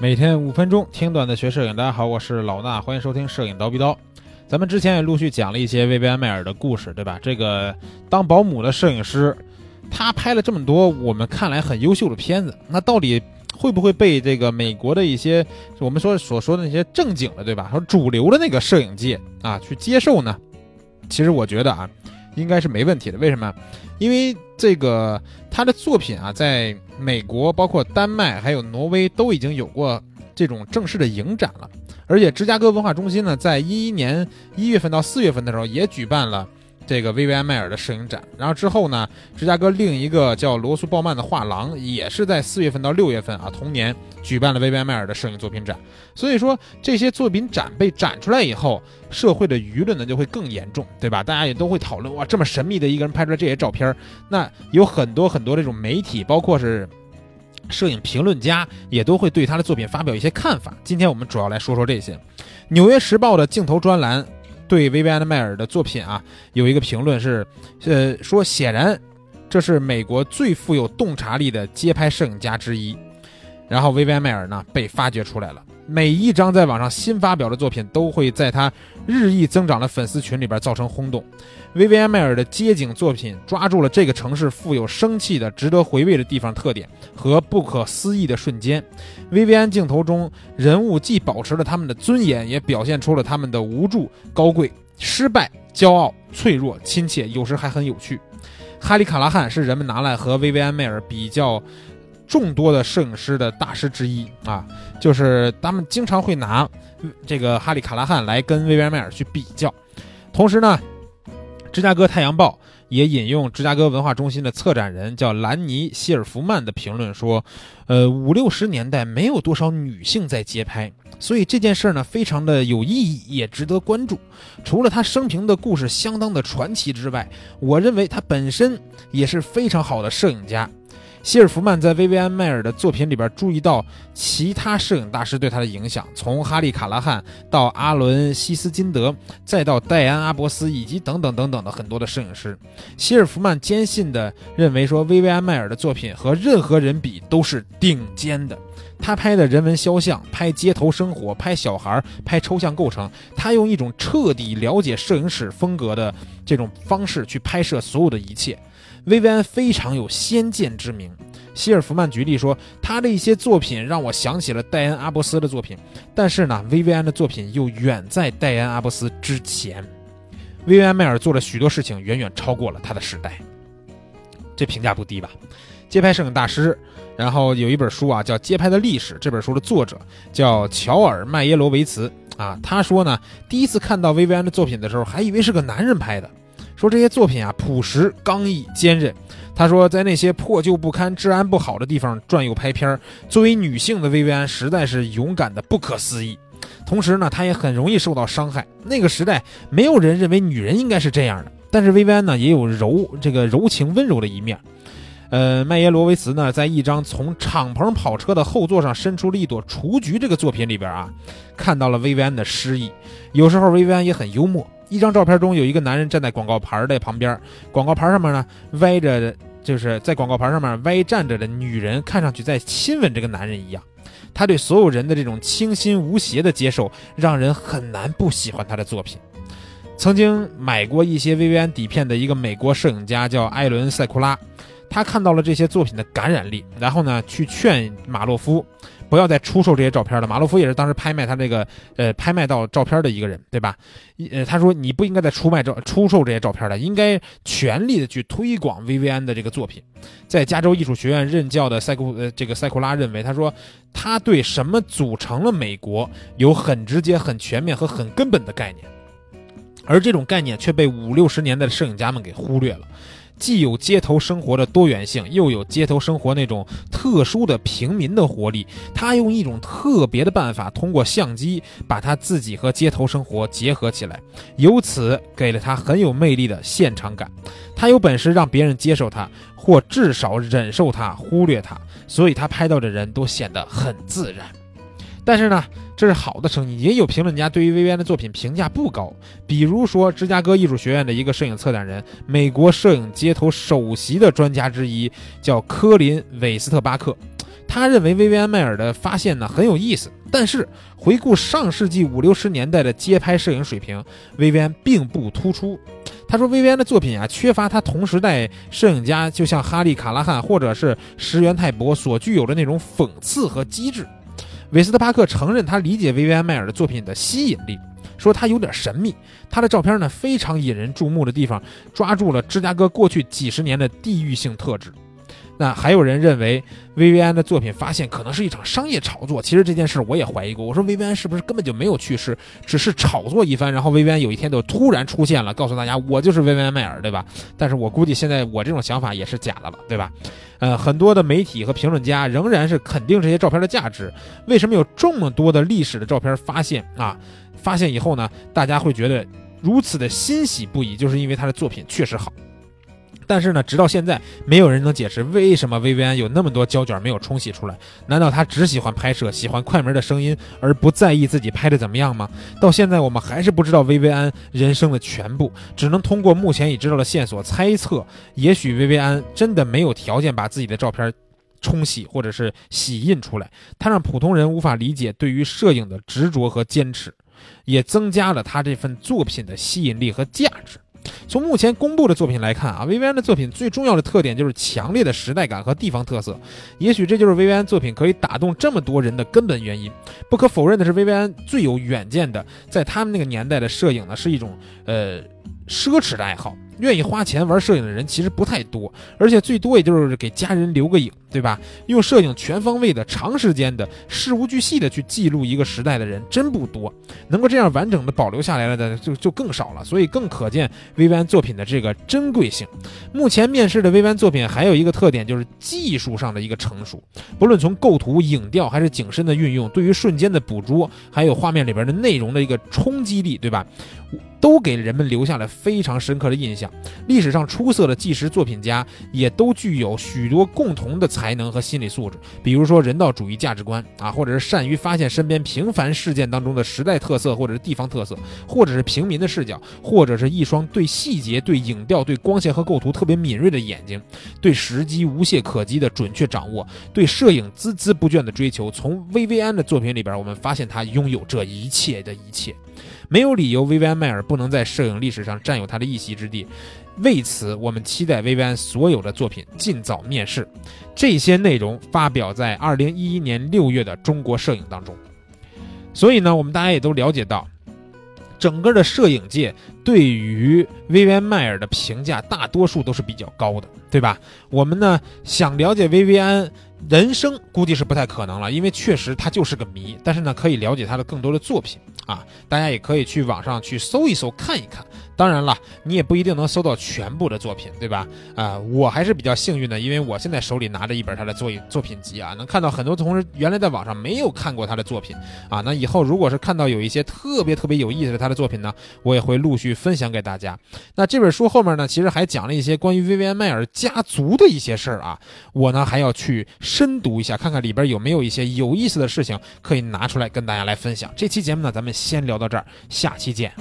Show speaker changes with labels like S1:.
S1: 每天五分钟听段子学摄影，大家好，我是老衲，欢迎收听摄影刀逼刀。咱们之前也陆续讲了一些薇薇安·迈尔的故事，对吧？这个当保姆的摄影师，他拍了这么多我们看来很优秀的片子，那到底会不会被这个美国的一些我们说所说的那些正经的，对吧？说主流的那个摄影界啊去接受呢？其实我觉得啊，应该是没问题的。为什么？因为这个他的作品啊，在美国、包括丹麦还有挪威都已经有过这种正式的影展了。而且芝加哥文化中心呢，在一一年一月份到四月份的时候，也举办了这个薇薇安·迈尔的摄影展。然后之后呢，芝加哥另一个叫罗素·鲍曼的画廊，也是在四月份到六月份啊，同年举办了薇薇安·迈尔的摄影作品展。所以说，这些作品展被展出来以后，社会的舆论呢就会更严重，对吧？大家也都会讨论，哇，这么神秘的一个人拍出来这些照片，那有很多很多这种媒体，包括是。摄影评论家也都会对他的作品发表一些看法。今天我们主要来说说这些。《纽约时报》的镜头专栏对薇薇安·迈尔的作品啊有一个评论是，呃，说显然这是美国最富有洞察力的街拍摄影家之一。然后薇薇安·迈尔呢被发掘出来了。每一张在网上新发表的作品都会在他日益增长的粉丝群里边造成轰动。薇薇安·迈尔的街景作品抓住了这个城市富有生气的、值得回味的地方特点和不可思议的瞬间。薇薇安镜头中人物既保持了他们的尊严，也表现出了他们的无助、高贵、失败、骄傲、脆弱、亲切，有时还很有趣。哈里·卡拉汉是人们拿来和薇薇安·迈尔比较。众多的摄影师的大师之一啊，就是他们经常会拿这个哈利卡拉汉来跟威廉迈尔去比较。同时呢，芝加哥太阳报也引用芝加哥文化中心的策展人叫兰尼希尔弗曼的评论说：“呃，五六十年代没有多少女性在街拍，所以这件事儿呢非常的有意义，也值得关注。除了他生平的故事相当的传奇之外，我认为他本身也是非常好的摄影家。”希尔弗曼在薇薇安·迈尔的作品里边注意到其他摄影大师对他的影响，从哈利·卡拉汉到阿伦·希斯金德，再到戴安·阿伯斯，以及等等等等的很多的摄影师。希尔弗曼坚信的认为说，薇薇安·迈尔的作品和任何人比都是顶尖的。他拍的人文肖像、拍街头生活、拍小孩、拍抽象构成，他用一种彻底了解摄影史风格的这种方式去拍摄所有的一切。薇薇安非常有先见之明。希尔弗曼举例说，他的一些作品让我想起了戴恩·阿伯斯的作品，但是呢，薇薇安的作品又远在戴恩·阿伯斯之前。薇薇安·迈尔做了许多事情，远远超过了他的时代，这评价不低吧？街拍摄影大师，然后有一本书啊，叫《街拍的历史》。这本书的作者叫乔尔·麦耶罗维茨啊。他说呢，第一次看到薇薇安的作品的时候，还以为是个男人拍的。说这些作品啊，朴实、刚毅、坚韧。他说，在那些破旧不堪、治安不好的地方转悠拍片儿，作为女性的薇薇安实在是勇敢的不可思议。同时呢，她也很容易受到伤害。那个时代，没有人认为女人应该是这样的。但是薇薇安呢，也有柔这个柔情温柔的一面。呃，麦耶罗维茨呢，在一张从敞篷跑车的后座上伸出了一朵雏菊这个作品里边啊，看到了薇薇安的诗意。有时候薇薇安也很幽默。一张照片中有一个男人站在广告牌的旁边，广告牌上面呢歪着，就是在广告牌上面歪站着的女人，看上去在亲吻这个男人一样。他对所有人的这种清新无邪的接受，让人很难不喜欢他的作品。曾经买过一些薇薇安底片的一个美国摄影家叫艾伦·塞库拉，他看到了这些作品的感染力，然后呢去劝马洛夫。不要再出售这些照片了。马洛夫也是当时拍卖他这个呃拍卖到照片的一个人，对吧？呃，他说你不应该再出卖照出售这些照片了，应该全力的去推广薇薇安的这个作品。在加州艺术学院任教的塞库呃这个塞库拉认为，他说他对什么组成了美国有很直接、很全面和很根本的概念，而这种概念却被五六十年代的摄影家们给忽略了。既有街头生活的多元性，又有街头生活那种特殊的平民的活力。他用一种特别的办法，通过相机把他自己和街头生活结合起来，由此给了他很有魅力的现场感。他有本事让别人接受他，或至少忍受他、忽略他，所以他拍到的人都显得很自然。但是呢，这是好的声音。也有评论家对于薇薇安的作品评价不高，比如说芝加哥艺术学院的一个摄影策展人，美国摄影街头首席的专家之一，叫科林·韦斯特巴克。他认为薇薇安·迈尔的发现呢很有意思，但是回顾上世纪五六十年代的街拍摄影水平，薇薇安并不突出。他说，薇薇安的作品啊，缺乏他同时代摄影家，就像哈利·卡拉汉或者是石原泰博所具有的那种讽刺和机智。韦斯特帕克承认他理解薇薇安·迈尔的作品的吸引力，说他有点神秘。他的照片呢，非常引人注目的地方，抓住了芝加哥过去几十年的地域性特质。那还有人认为薇薇安的作品发现可能是一场商业炒作，其实这件事我也怀疑过。我说薇薇安是不是根本就没有去世，只是炒作一番，然后薇薇安有一天就突然出现了，告诉大家我就是薇薇安迈尔，对吧？但是我估计现在我这种想法也是假的了，对吧？呃，很多的媒体和评论家仍然是肯定这些照片的价值。为什么有这么多的历史的照片发现啊？发现以后呢，大家会觉得如此的欣喜不已，就是因为他的作品确实好。但是呢，直到现在，没有人能解释为什么薇薇安有那么多胶卷没有冲洗出来。难道他只喜欢拍摄，喜欢快门的声音，而不在意自己拍的怎么样吗？到现在，我们还是不知道薇薇安人生的全部，只能通过目前已知道的线索猜测，也许薇薇安真的没有条件把自己的照片冲洗或者是洗印出来。他让普通人无法理解对于摄影的执着和坚持，也增加了他这份作品的吸引力和价值。从目前公布的作品来看啊，薇薇安的作品最重要的特点就是强烈的时代感和地方特色。也许这就是薇薇安作品可以打动这么多人的根本原因。不可否认的是，薇薇安最有远见的，在他们那个年代的摄影呢，是一种呃奢侈的爱好。愿意花钱玩摄影的人其实不太多，而且最多也就是给家人留个影，对吧？用摄影全方位的、长时间的、事无巨细的去记录一个时代的人真不多，能够这样完整的保留下来了的就就更少了。所以更可见薇薇安作品的这个珍贵性。目前面世的薇薇安作品还有一个特点就是技术上的一个成熟，不论从构图、影调还是景深的运用，对于瞬间的捕捉，还有画面里边的内容的一个冲击力，对吧？都给人们留下了非常深刻的印象。历史上出色的纪实作品家也都具有许多共同的才能和心理素质，比如说人道主义价值观啊，或者是善于发现身边平凡事件当中的时代特色，或者是地方特色，或者是平民的视角，或者是一双对细节、对影调、对光线和构图特别敏锐的眼睛，对时机无懈可击的准确掌握，对摄影孜孜不倦的追求。从薇薇安的作品里边，我们发现他拥有这一切的一切。没有理由，薇薇安·迈尔不能在摄影历史上占有他的一席之地。为此，我们期待薇薇安所有的作品尽早面世。这些内容发表在二零一一年六月的《中国摄影》当中。所以呢，我们大家也都了解到，整个的摄影界对于薇薇安·迈尔的评价，大多数都是比较高的，对吧？我们呢，想了解薇薇安。人生估计是不太可能了，因为确实他就是个谜。但是呢，可以了解他的更多的作品啊，大家也可以去网上去搜一搜，看一看。当然了，你也不一定能搜到全部的作品，对吧？啊，我还是比较幸运的，因为我现在手里拿着一本他的作作品集啊，能看到很多同事原来在网上没有看过他的作品啊。那以后如果是看到有一些特别特别有意思的他的作品呢，我也会陆续分享给大家。那这本书后面呢，其实还讲了一些关于薇薇安·迈尔家族的一些事儿啊，我呢还要去深读一下，看看里边有没有一些有意思的事情可以拿出来跟大家来分享。这期节目呢，咱们先聊到这儿，下期见。